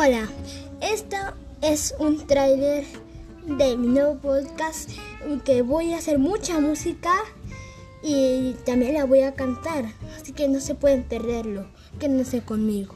Hola, esto es un tráiler de mi nuevo podcast que voy a hacer mucha música y también la voy a cantar, así que no se pueden perderlo, quédense conmigo.